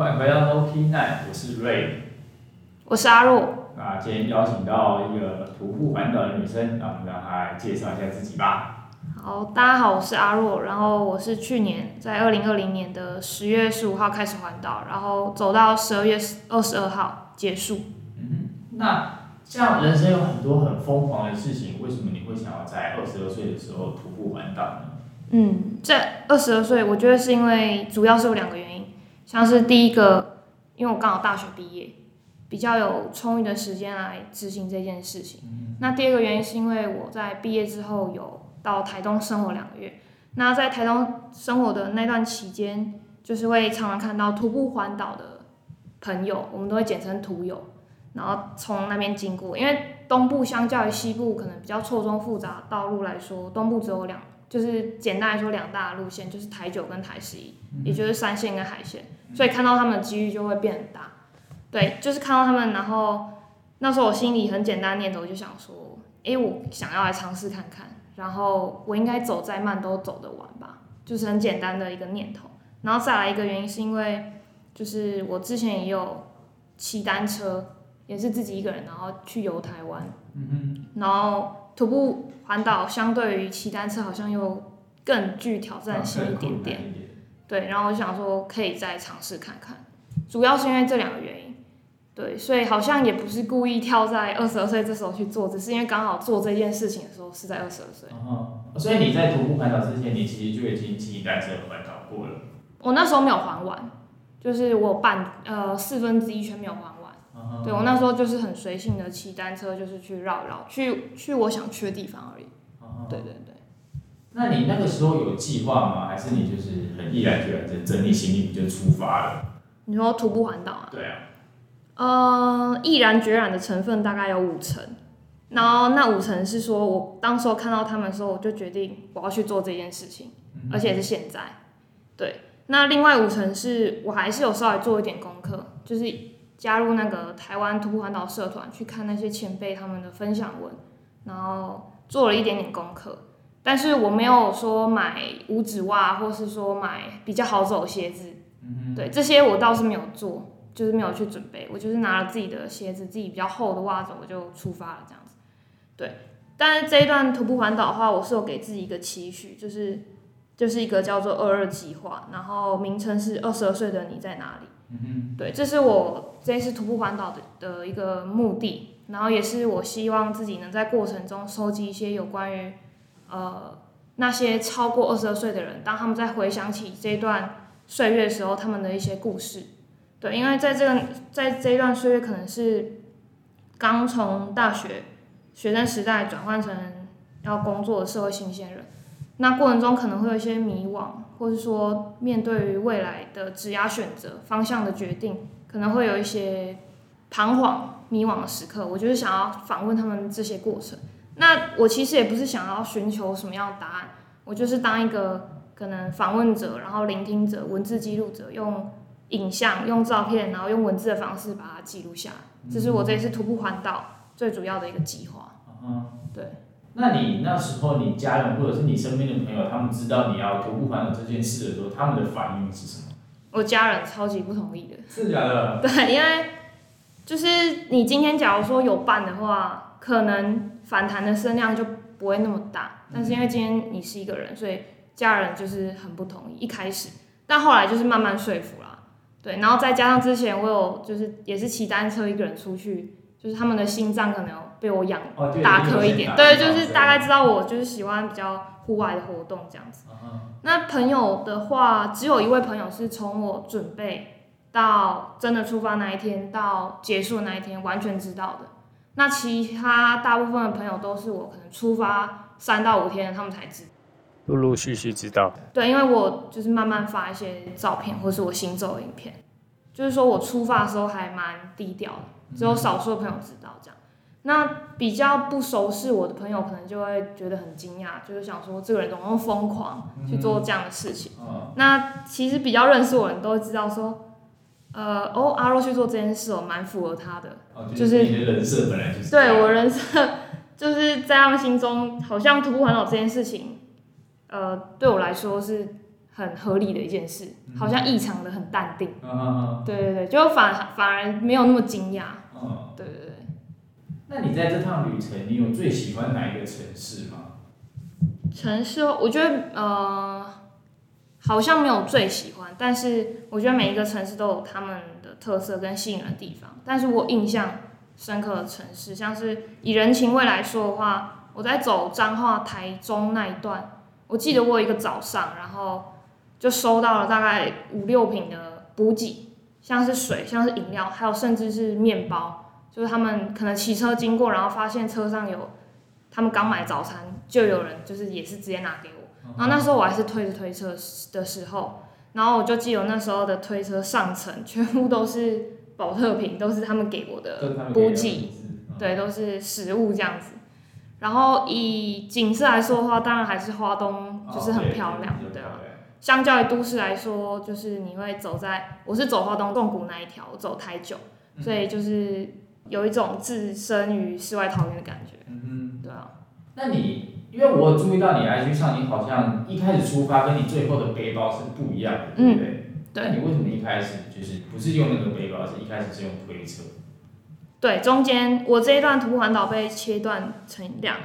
欢迎回到 No P Nine，我是 Ray。我是阿若。那今天邀请到一个徒步环岛的女生，那我们让她来介绍一下自己吧。好，大家好，我是阿若，然后我是去年在二零二零年的十月十五号开始环岛，然后走到十二月二十二号结束。嗯哼，那像人生有很多很疯狂的事情，为什么你会想要在二十二岁的时候徒步环岛呢？嗯，在二十二岁，我觉得是因为主要是有两个像是第一个，因为我刚好大学毕业，比较有充裕的时间来执行这件事情。那第二个原因是因为我在毕业之后有到台东生活两个月，那在台东生活的那段期间，就是会常常看到徒步环岛的朋友，我们都会简称徒友，然后从那边经过，因为东部相较于西部可能比较错综复杂道路来说，东部只有两。就是简单来说，两大路线就是台九跟台十一，也就是山线跟海线，所以看到他们的几率就会变很大。对，就是看到他们，然后那时候我心里很简单念头就想说，诶，我想要来尝试看看，然后我应该走再慢都走得完吧，就是很简单的一个念头。然后再来一个原因是因为，就是我之前也有骑单车，也是自己一个人，然后去游台湾，嗯然后徒步。环岛相对于骑单车好像又更具挑战性一点点，对，然后我想说可以再尝试看看，主要是因为这两个原因，对，所以好像也不是故意跳在二十二岁这时候去做，只是因为刚好做这件事情的时候是在二十二岁。哦，所以你在徒步环岛之前，你其实就已经骑单车环岛过了。我那时候没有环完，就是我半呃四分之一圈没有环完。对我那时候就是很随性的骑单车，就是去绕一绕，去去我想去的地方而已。对对对。那你那个时候有计划吗？还是你就是很毅然决然的整理行李就出发了？你说徒步环岛啊？对啊。呃，毅然决然的成分大概有五成，然后那五成是说我当时候看到他们的时候，我就决定我要去做这件事情，而且是现在。对。那另外五成是我还是有稍微做一点功课，就是。加入那个台湾徒步环岛社团，去看那些前辈他们的分享文，然后做了一点点功课，但是我没有说买五指袜，或是说买比较好走鞋子，对这些我倒是没有做，就是没有去准备，我就是拿了自己的鞋子，自己比较厚的袜子，我就出发了这样子。对，但是这一段徒步环岛的话，我是有给自己一个期许，就是就是一个叫做二二计划，然后名称是二十二岁的你在哪里。对，这是我这次徒步环岛的的一个目的，然后也是我希望自己能在过程中收集一些有关于，呃，那些超过二十二岁的人，当他们在回想起这段岁月的时候，他们的一些故事。对，因为在这个在这一段岁月，可能是刚从大学学生时代转换成要工作的社会新鲜人。那过程中可能会有一些迷惘，或者说面对于未来的职涯选择方向的决定，可能会有一些彷徨、迷惘的时刻。我就是想要访问他们这些过程。那我其实也不是想要寻求什么样的答案，我就是当一个可能访问者，然后聆听者、文字记录者，用影像、用照片，然后用文字的方式把它记录下来。这是我这次徒步环岛最主要的一个计划。嗯，对。那你那时候，你家人或者是你身边的朋友，他们知道你要徒步环岛这件事的时候，他们的反应是什么？我家人超级不同意的。是假的？对，因为就是你今天假如说有办的话，可能反弹的声量就不会那么大。但是因为今天你是一个人，所以家人就是很不同意。一开始，但后来就是慢慢说服了。对，然后再加上之前我有就是也是骑单车一个人出去。就是他们的心脏可能有被我养大颗一点，对，就是大概知道我就是喜欢比较户外的活动这样子。那朋友的话，只有一位朋友是从我准备到真的出发那一天到结束的那一天完全知道的。那其他大部分的朋友都是我可能出发三到五天，他们才知，陆陆续续知道。对，因为我就是慢慢发一些照片或是我行走的影片，就是说我出发的时候还蛮低调的。只有少数的朋友知道这样，那比较不熟识我的朋友可能就会觉得很惊讶，就是想说这个人怎么那么疯狂去做这样的事情。那其实比较认识我的人都会知道说，呃，哦，阿若去做这件事哦，蛮符合他的，就是你的人设本来就是。对我人设就是在他们心中，好像徒步环岛这件事情，呃，对我来说是。很合理的一件事，好像异常的很淡定。嗯嗯对对对，就反反而没有那么惊讶。嗯嗯。对对对。那你在这趟旅程，你有最喜欢哪一个城市吗？城市哦，我觉得呃，好像没有最喜欢，但是我觉得每一个城市都有他们的特色跟吸引人的地方。但是我印象深刻的城市，像是以人情味来说的话，我在走彰化台中那一段，我记得我有一个早上，然后就收到了大概五六瓶的补给，像是水，像是饮料，还有甚至是面包，就是他们可能骑车经过，然后发现车上有他们刚买早餐，就有人就是也是直接拿给我。然后那时候我还是推着推车的时候，然后我就记得那时候的推车上层全部都是保特瓶，都是他们给我的补给，对，都是食物这样子。然后以景色来说的话，当然还是花东就是很漂亮，对啊。相较于都市来说，就是你会走在，我是走花东纵谷那一条，我走太久，所以就是有一种置身于世外桃源的感觉。嗯哼，对啊。那你？因为我注意到你 IG 上，你好像一开始出发跟你最后的背包是不一样的，对不对？对。那你为什么一开始就是不是用那个背包，是一开始是用推车？对，中间我这一段徒步环岛被切断成两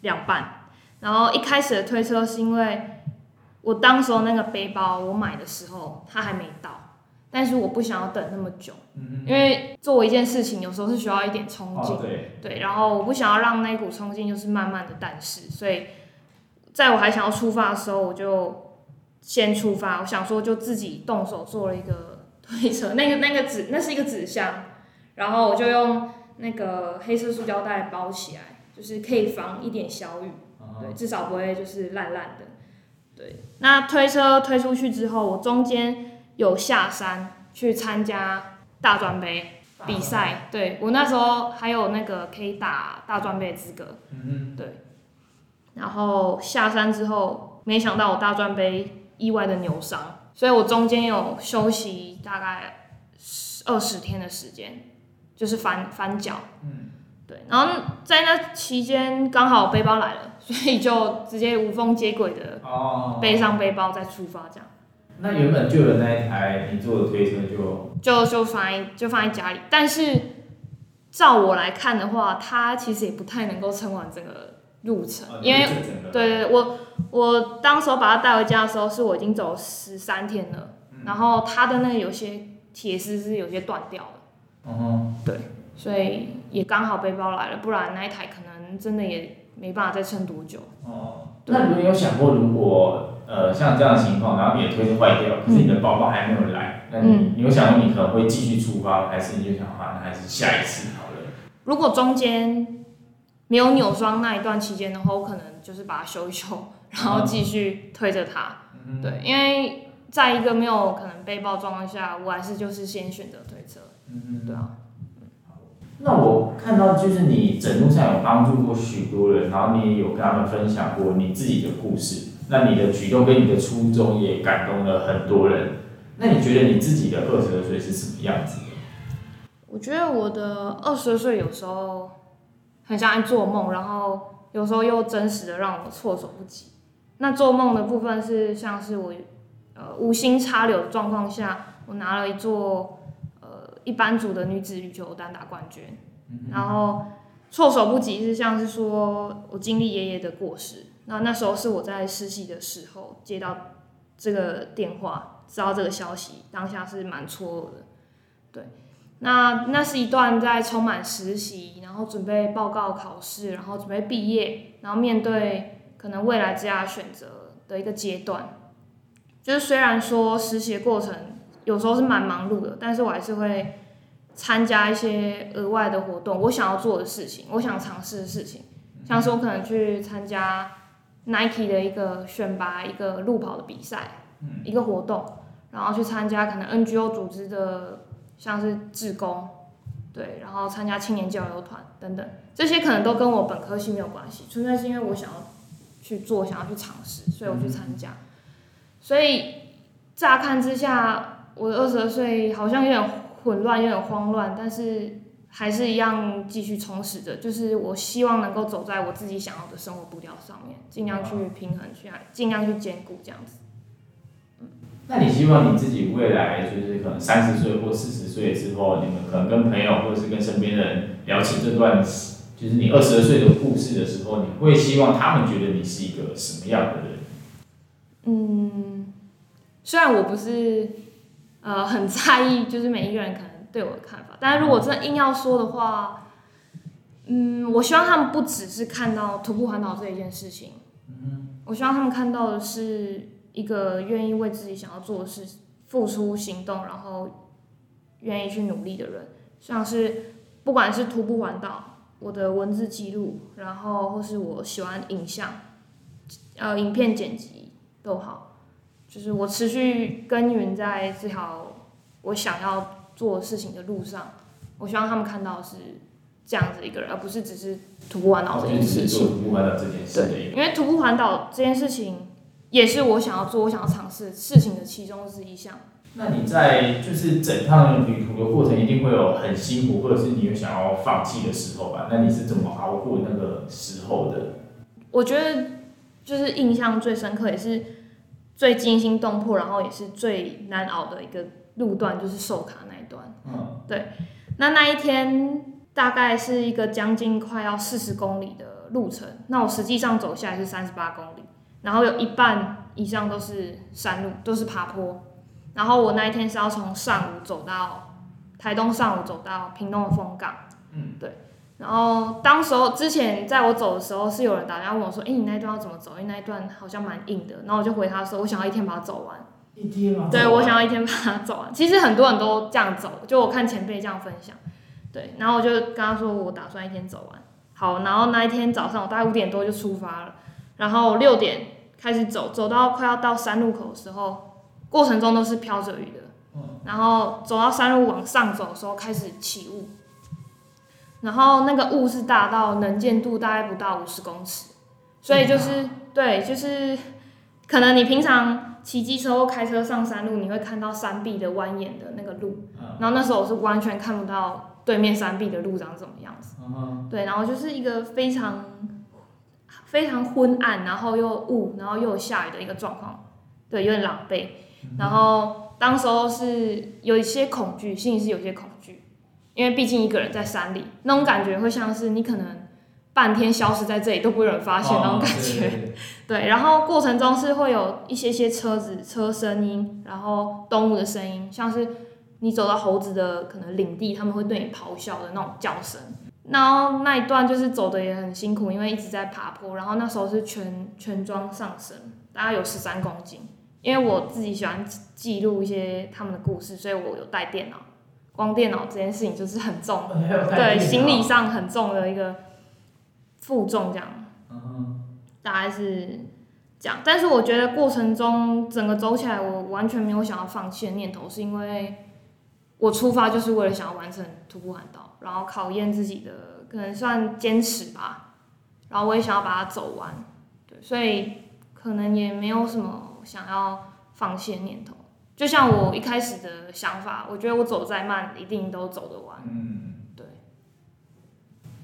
两半，然后一开始的推车是因为我当时候那个背包我买的时候它还没到，但是我不想要等那么久，因为做一件事情有时候是需要一点冲劲，对，然后我不想要让那股冲劲就是慢慢的淡逝，所以在我还想要出发的时候，我就先出发，我想说就自己动手做了一个推车，那个那个纸那是一个纸箱。然后我就用那个黑色塑胶袋包起来，就是可以防一点小雨，对，至少不会就是烂烂的。对，那推车推出去之后，我中间有下山去参加大专杯比赛，对我那时候还有那个可以打大专杯的资格，嗯对。然后下山之后，没想到我大专杯意外的扭伤，所以我中间有休息大概二十天的时间。就是翻翻脚，嗯，对，然后在那期间刚好背包来了，所以就直接无缝接轨的背上背包再出发这样。那原本就有那一台你做的推车就就就放在就放在家里，但是照我来看的话，它其实也不太能够撑完整个路程，因为对对对，我我当时候把它带回家的时候，是我已经走十三天了，然后它的那个有些铁丝是有些断掉了。哦，对，所以也刚好背包来了，不然那一台可能真的也没办法再撑多久。哦，那你有想过，如果呃像这样的情况，然后你的推车坏掉，可是你的包包还没有来，那你你有想过你可能会继续出发，还是你就想啊，那还是下一次好了？如果中间没有扭伤那一段期间的话，我可能就是把它修一修，然后继续推着它。对，因为在一个没有可能被包状况下，我还是就是先选择推车。嗯，对啊。那我看到就是你整路上有帮助过许多人，然后你也有跟他们分享过你自己的故事。那你的举动跟你的初衷也感动了很多人。那你觉得你自己的二十二岁是什么样子？我觉得我的二十二岁有时候很像在做梦，然后有时候又真实的让我措手不及。那做梦的部分是像是我呃无心插柳的状况下，我拿了一座。一般组的女子羽球单打冠军，然后措手不及是像是说我经历爷爷的过世，那那时候是我在实习的时候接到这个电话，知道这个消息，当下是蛮错愕的。对，那那是一段在充满实习，然后准备报告考试，然后准备毕业，然后面对可能未来之下选择的一个阶段。就是虽然说实习过程。有时候是蛮忙碌的，但是我还是会参加一些额外的活动，我想要做的事情，我想尝试的事情，像是我可能去参加 Nike 的一个选拔一个路跑的比赛，一个活动，然后去参加可能 NGO 组织的，像是志工，对，然后参加青年交流团等等，这些可能都跟我本科系没有关系，纯粹是因为我想要去做，想要去尝试，所以我去参加，所以乍看之下。我的二十二岁好像有点混乱，有点慌乱，但是还是一样继续充实着。就是我希望能够走在我自己想要的生活步调上面，尽量去平衡，去尽量去兼顾这样子。那你希望你自己未来就是可能三十岁或四十岁之后，你们可能跟朋友或者是跟身边的人聊起这段，就是你二十二岁的故事的时候，你会希望他们觉得你是一个什么样的人？嗯，虽然我不是呃很在意，就是每一个人可能对我的看法，但是如果真的硬要说的话，嗯，我希望他们不只是看到徒步环岛这一件事情，嗯我希望他们看到的是一个愿意为自己想要做的事付出行动，然后愿意去努力的人，像是不管是徒步环岛，我的文字记录，然后或是我喜欢影像，呃，影片剪辑。都好，就是我持续耕耘在这条我想要做事情的路上。我希望他们看到是这样子一个人，而不是只是徒步环岛这件事情。徒步环岛这件事对，因为徒步环岛这件事情也是我想要做、我想要尝试事情的其中之一项。那你在就是整趟旅途的过程，一定会有很辛苦，或者是你有想要放弃的时候吧？那你是怎么熬过那个时候的？我觉得。就是印象最深刻，也是最惊心动魄，然后也是最难熬的一个路段，就是寿卡那一段。嗯，对。那那一天大概是一个将近快要四十公里的路程，那我实际上走下来是三十八公里，然后有一半以上都是山路，都是爬坡。然后我那一天是要从上午走到台东，上午走到屏东的风港。嗯，对。然后当时候之前在我走的时候，是有人打电话问我说：“哎，你那一段要怎么走？因为那一段好像蛮硬的。”然后我就回他说：“我想要一天把它走完。”一天吗？对，我想要一天把它走完。其实很多人都这样走，就我看前辈这样分享。对，然后我就跟他说：“我打算一天走完。”好，然后那一天早上我大概五点多就出发了，然后六点开始走，走到快要到山路口的时候，过程中都是飘着雨的。嗯。然后走到山路往上走的时候，开始起雾。然后那个雾是大到能见度大概不到五十公尺，所以就是对，就是可能你平常骑机车或开车上山路，你会看到山壁的蜿蜒的那个路，然后那时候我是完全看不到对面山壁的路长什么样。子，对，然后就是一个非常非常昏暗，然后又雾，然后又有下雨的一个状况，对，有点狼狈，然后当时候是有一些恐惧，心里是有些恐惧。因为毕竟一个人在山里，那种感觉会像是你可能半天消失在这里都不会有人发现那种感觉。对，然后过程中是会有一些些车子车声音，然后动物的声音，像是你走到猴子的可能领地，他们会对你咆哮的那种叫声。然后那一段就是走的也很辛苦，因为一直在爬坡，然后那时候是全全装上身，大概有十三公斤。因为我自己喜欢记录一些他们的故事，所以我有带电脑。光电脑这件事情就是很重，对心理上很重的一个负重，这样，大概是这样。但是我觉得过程中整个走起来，我完全没有想要放弃的念头，是因为我出发就是为了想要完成徒步环岛，然后考验自己的可能算坚持吧。然后我也想要把它走完，对，所以可能也没有什么想要放弃的念头。就像我一开始的想法，我觉得我走再慢，一定都走得完。嗯，对。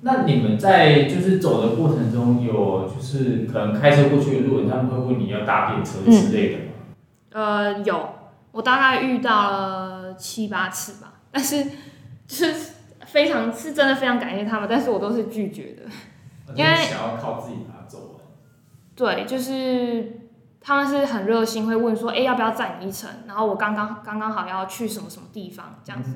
那你们在就是走的过程中，有就是可能开车过去的路人，他们会问你要搭便车之类的吗？呃，有，我大概遇到了七八次吧，但是就是非常是真的非常感谢他们，但是我都是拒绝的，因为想要靠自己把它走完。对，就是。他们是很热心，会问说：“哎，要不要载你一程？”然后我刚刚刚刚好要去什么什么地方，这样子。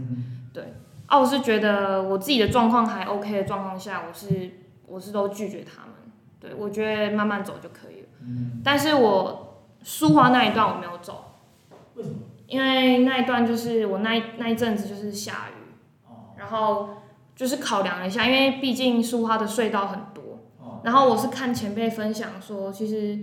对，啊，我是觉得我自己的状况还 OK 的状况下，我是我是都拒绝他们。对，我觉得慢慢走就可以了。嗯。但是我苏花那一段我没有走。为什么？因为那一段就是我那那一阵子就是下雨。哦。然后就是考量了一下，因为毕竟苏花的隧道很多。哦。然后我是看前辈分享说，其实。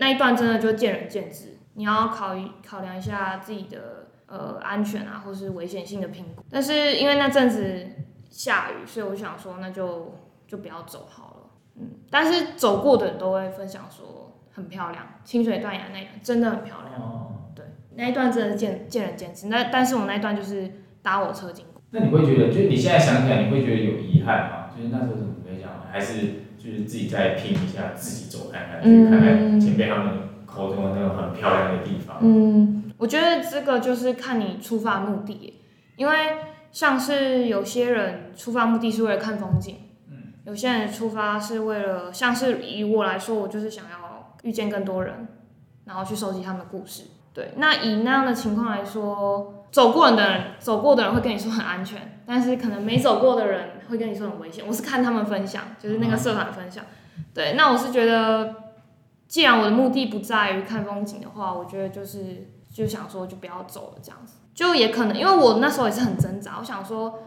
那一段真的就见仁见智，你要考考量一下自己的呃安全啊，或是危险性的评估。但是因为那阵子下雨，所以我想说那就就不要走好了。嗯，但是走过的人都会分享说很漂亮，清水断崖那一段真的很漂亮。哦。对，那一段真的是见见仁见智。那但是我那一段就是搭我车经过。那你会觉得，就你现在想起来，你会觉得有遗憾吗？就是那时候怎么会这样？还是？就是自己再拼一下，自己走看看，去看看前辈他们口中的那种很漂亮的地方。嗯，我觉得这个就是看你出发目的，因为像是有些人出发目的是为了看风景，嗯，有些人出发是为了，像是以我来说，我就是想要遇见更多人，然后去收集他们的故事。对，那以那样的情况来说，走过的人，走过的人会跟你说很安全，但是可能没走过的人会跟你说很危险。我是看他们分享，就是那个社团分享。对，那我是觉得，既然我的目的不在于看风景的话，我觉得就是就想说就不要走了这样子。就也可能，因为我那时候也是很挣扎，我想说，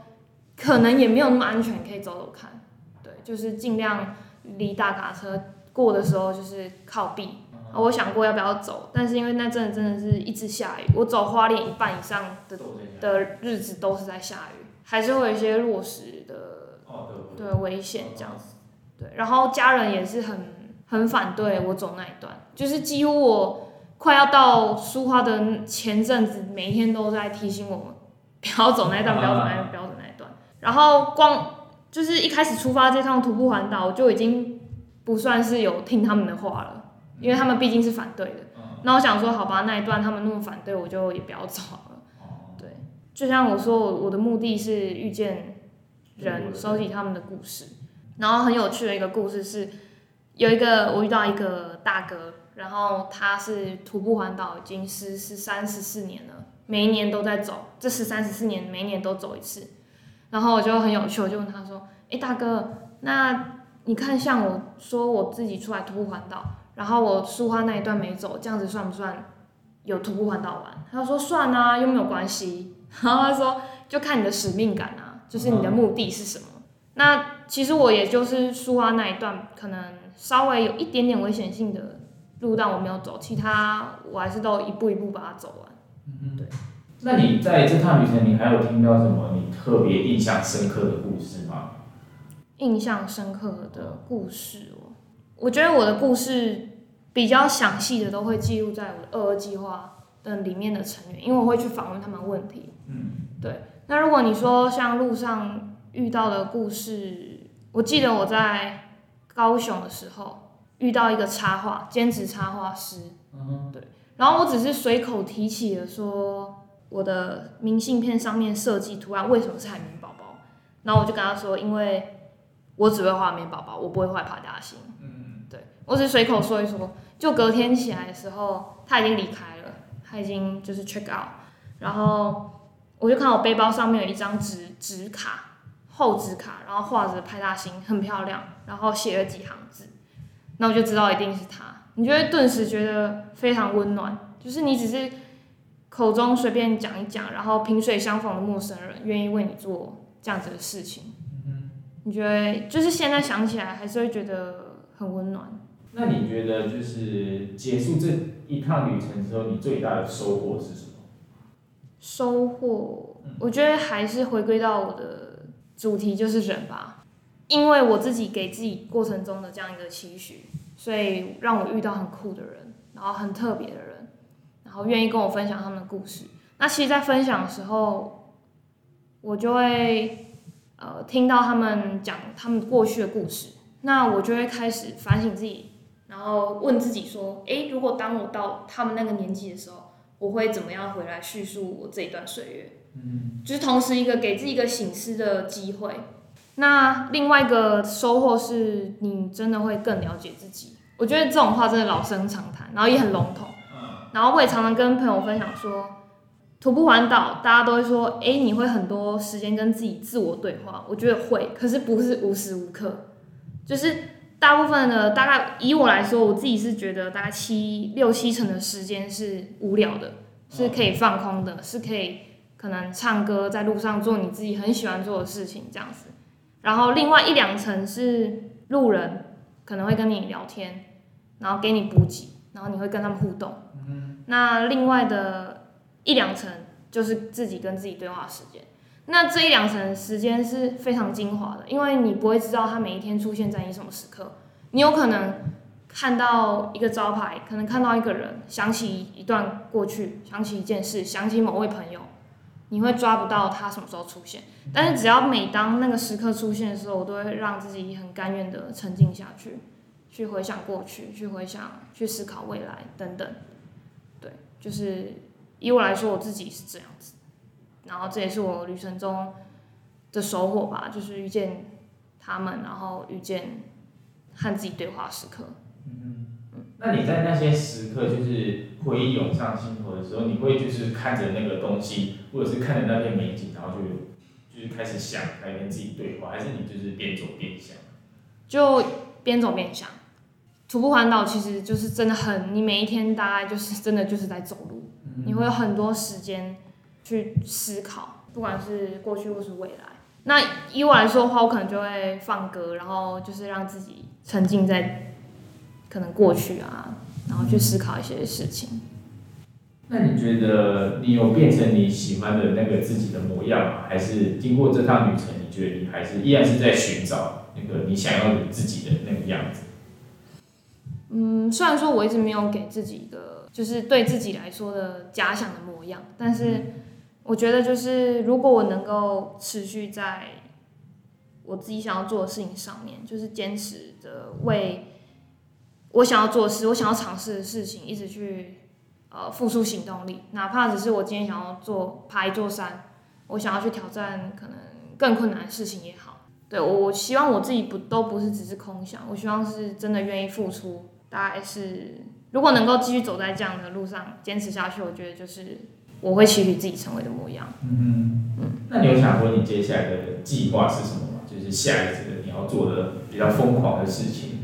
可能也没有那么安全，可以走走看。对，就是尽量离大卡车过的时候就是靠壁。啊我想过要不要走，但是因为那阵真的是一直下雨，我走花莲一半以上的。的日子都是在下雨，还是会有一些落石的哦，对。对危险这样子。对，然后家人也是很很反对我走那一段，就是几乎我快要到苏花的前阵子，每一天都在提醒我们不要走那一段，不要走那一段，不要走那一段。然后光就是一开始出发这趟徒步环岛，我就已经不算是有听他们的话了，因为他们毕竟是反对的。嗯。那我想说，好吧，那一段他们那么反对，我就也不要走了。哦。对，就像我说，我我的目的是遇见人，收集他们的故事。然后很有趣的一个故事是，有一个我遇到一个大哥，然后他是徒步环岛已经是是三十四年了，每一年都在走，这十三十四年每一年都走一次。然后我就很有趣，我就问他说：“诶，大哥，那你看像我说我自己出来徒步环岛，然后我苏花那一段没走，这样子算不算有徒步环岛完？”他就说：“算啊，又没有关系。”然后他说：“就看你的使命感啊，就是你的目的是什么。那其实我也就是苏花那一段，可能稍微有一点点危险性的路段我没有走，其他我还是都一步一步把它走完。嗯，对那你在这趟旅程，你还有听到什么你特别印象深刻的故事吗？印象深刻的故事哦，我觉得我的故事比较详细的都会记录在我的二二计划的里面的成员，因为我会去访问他们问题。嗯，对。那如果你说像路上遇到的故事，我记得我在高雄的时候遇到一个插画兼职插画师，嗯，对。然后我只是随口提起了说我的明信片上面设计图案为什么是海绵宝宝，然后我就跟他说，因为我只会画海绵宝宝，我不会画爬大星。嗯，对我只是随口说一说，就隔天起来的时候，他已经离开了，他已经就是 check out，然后我就看我背包上面有一张纸纸卡，厚纸卡，然后画着派大星，很漂亮，然后写了几行字，那我就知道一定是他，你就会顿时觉得非常温暖，就是你只是口中随便讲一讲，然后萍水相逢的陌生人愿意为你做这样子的事情，你觉得就是现在想起来还是会觉得很温暖。那你觉得就是结束这一趟旅程之后，你最大的收获是什么？收获，我觉得还是回归到我的主题，就是人吧。因为我自己给自己过程中的这样一个期许，所以让我遇到很酷的人，然后很特别的人，然后愿意跟我分享他们的故事。那其实，在分享的时候，我就会呃听到他们讲他们过去的故事，那我就会开始反省自己，然后问自己说：诶，如果当我到他们那个年纪的时候，我会怎么样回来叙述我这一段岁月？嗯，就是同时一个给自己一个醒思的机会。那另外一个收获是你真的会更了解自己。我觉得这种话真的老生常谈，然后也很笼统。然后我也常常跟朋友分享说，徒步环岛，大家都会说，诶，你会很多时间跟自己自我对话。我觉得会，可是不是无时无刻，就是大部分的大概以我来说，我自己是觉得大概七六七成的时间是无聊的，是可以放空的，是可以可能唱歌，在路上做你自己很喜欢做的事情这样子。然后另外一两层是路人可能会跟你聊天，然后给你补给，然后你会跟他们互动。那另外的一两层就是自己跟自己对话时间。那这一两层时间是非常精华的，因为你不会知道它每一天出现在你什么时刻。你有可能看到一个招牌，可能看到一个人，想起一段过去，想起一件事，想起某位朋友，你会抓不到他什么时候出现。但是只要每当那个时刻出现的时候，我都会让自己很甘愿的沉浸下去，去回想过去，去回想，去思考未来等等。对，就是以我来说，我自己是这样子，然后这也是我旅程中的收获吧，就是遇见他们，然后遇见和自己对话时刻。嗯那你在那些时刻，就是回忆涌上心头的时候，你会就是看着那个东西，或者是看着那片美景，然后就就是开始想，来跟自己对话，还是你就是边走边想？就边走边想。徒步环岛其实就是真的很，你每一天大概就是真的就是在走路，你会有很多时间去思考，不管是过去或是未来。那以我来说的话，我可能就会放歌，然后就是让自己沉浸在可能过去啊，然后去思考一些事情。那你觉得你有变成你喜欢的那个自己的模样吗？还是经过这趟旅程，你觉得你还是依然是在寻找那个你想要的自己的那个样子？嗯，虽然说我一直没有给自己一个就是对自己来说的假想的模样，但是我觉得就是如果我能够持续在我自己想要做的事情上面，就是坚持着为我想要做的事、我想要尝试的事情，一直去呃付出行动力，哪怕只是我今天想要做爬一座山，我想要去挑战可能更困难的事情也好，对我希望我自己不都不是只是空想，我希望是真的愿意付出。大概是，如果能够继续走在这样的路上，坚持下去，我觉得就是我会期许自己成为的模样。嗯嗯。那你有想过你接下来的计划是什么吗？就是下一次你要做的比较疯狂的事情。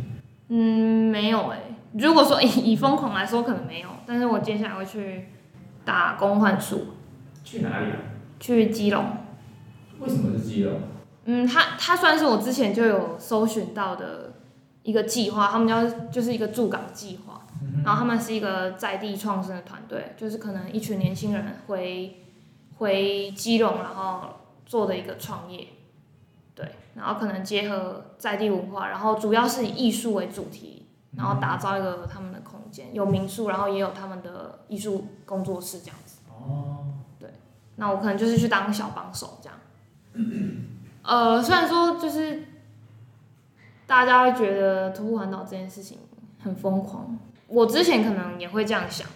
嗯，没有哎。如果说 以以疯狂来说，可能没有。但是我接下来会去打工换宿。去哪里啊？去基隆。为什么是基隆？嗯，它它算是我之前就有搜寻到的。一个计划，他们叫就是一个驻港计划，然后他们是一个在地创生的团队，就是可能一群年轻人回回基隆，然后做的一个创业，对，然后可能结合在地文化，然后主要是以艺术为主题，然后打造一个他们的空间，有民宿，然后也有他们的艺术工作室这样子。哦，对，那我可能就是去当小帮手这样。呃，虽然说就是。大家会觉得徒步环岛这件事情很疯狂，我之前可能也会这样想，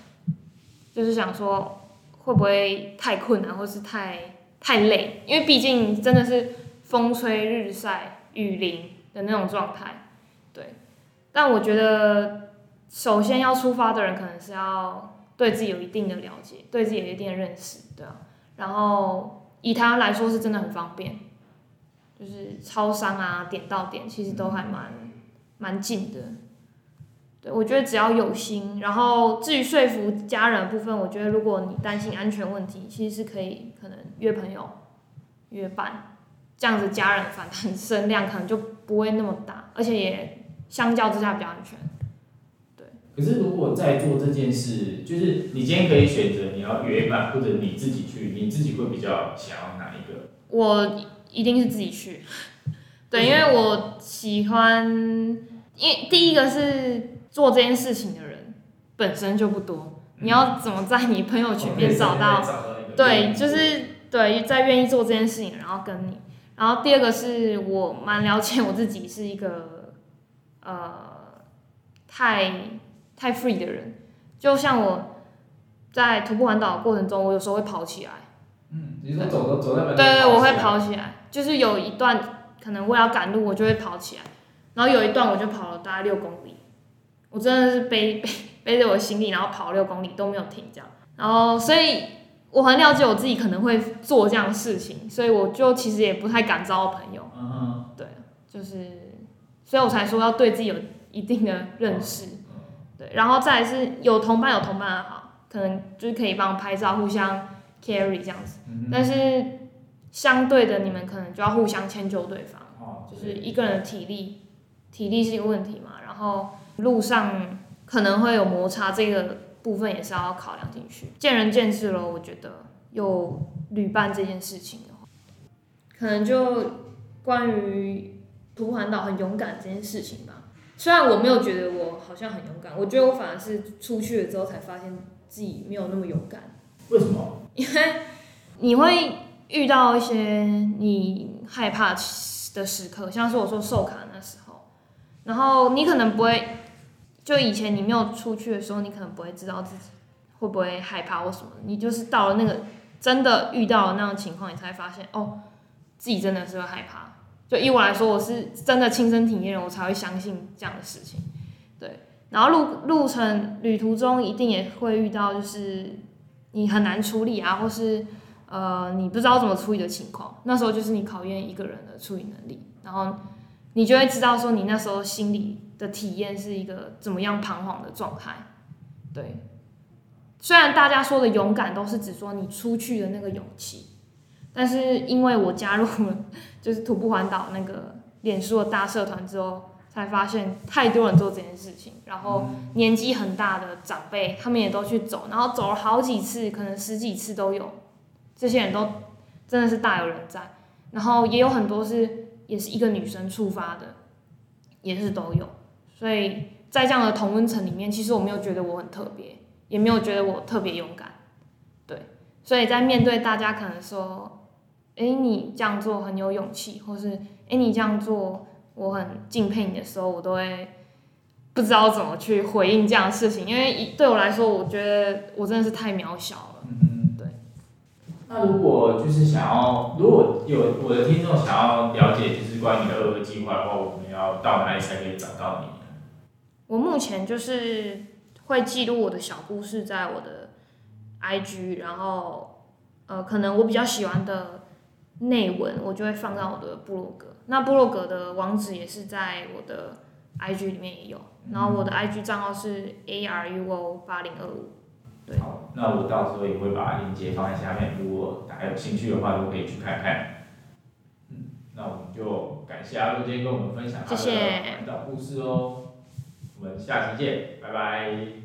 就是想说会不会太困难，或是太太累，因为毕竟真的是风吹日晒雨淋的那种状态，对。但我觉得首先要出发的人，可能是要对自己有一定的了解，对自己有一定的认识，对啊。然后以他来说，是真的很方便。就是超商啊，点到点其实都还蛮蛮近的。对，我觉得只要有心，然后至于说服家人部分，我觉得如果你担心安全问题，其实是可以可能约朋友约伴，这样子家人反弹声量可能就不会那么大，而且也相较之下比较安全。对。可是如果在做这件事，就是你今天可以选择你要约伴或者你自己去，你自己会比较想要哪一个？我。一定是自己去，对，因为我喜欢，因为第一个是做这件事情的人本身就不多，你要怎么在你朋友圈里面找到？对，就是对，在愿意做这件事情，然后跟你。然后第二个是我蛮了解我自己是一个呃太太 free 的人，就像我在徒步环岛的过程中，我有时候会跑起来。嗯，你说走走走那边？对对，我会跑起来。就是有一段可能我要赶路，我就会跑起来，然后有一段我就跑了大概六公里，我真的是背 背背着我行李，然后跑六公里都没有停这样，然后所以我很了解我自己可能会做这样的事情，所以我就其实也不太敢招朋友，嗯对，就是，所以我才说要对自己有一定的认识，对，然后再是有同伴有同伴的好，可能就是可以帮我拍照互相 carry 这样子，但是。相对的，你们可能就要互相迁就对方，就是一个人的体力，体力是一个问题嘛。然后路上可能会有摩擦，这个部分也是要考量进去。见仁见智咯，我觉得有旅伴这件事情的话，可能就关于徒步环岛很勇敢这件事情吧。虽然我没有觉得我好像很勇敢，我觉得我反而是出去了之后才发现自己没有那么勇敢。为什么？因为你会。遇到一些你害怕的时刻，像是我说售卡那时候，然后你可能不会，就以前你没有出去的时候，你可能不会知道自己会不会害怕或什么，你就是到了那个真的遇到了那种情况，你才发现哦，自己真的是会害怕。就以我来说，我是真的亲身体验，我才会相信这样的事情。对，然后路路程旅途中一定也会遇到，就是你很难处理啊，或是呃你不知道怎么处理的情况，那时候就是你考验一个人的处理能力，然后你就会知道说你那时候心里的体验是一个怎么样彷徨的状态。对，虽然大家说的勇敢都是指说你出去的那个勇气，但是因为我加入了就是徒步环岛那个脸书的大社团之后，才发现太多人做这件事情，然后年纪很大的长辈他们也都去走，然后走了好几次，可能十几次都有，这些人都真的是大有人在，然后也有很多是也是一个女生触发的，也是都有，所以。在这样的同温层里面，其实我没有觉得我很特别，也没有觉得我特别勇敢，对。所以在面对大家可能说，哎，你这样做很有勇气，或是哎，你这样做我很敬佩你的时候，我都会不知道怎么去回应这样的事情，因为对我来说，我觉得我真的是太渺小了。那如果就是想要，如果有我的听众想要了解就是关于你的二二计划的话，我们要到哪里才可以找到你？我目前就是会记录我的小故事在我的 IG，然后呃，可能我比较喜欢的内文，我就会放到我的部落格。那部落格的网址也是在我的 IG 里面也有，然后我的 IG 账号是 ARUO 八零二五。对。好，那我到时候也会把链接放在下面，如果大家有兴趣的话，都可以去看看。嗯，那我们就感谢阿陆今天跟我们分享他的环岛故事哦。我们下期见，拜拜。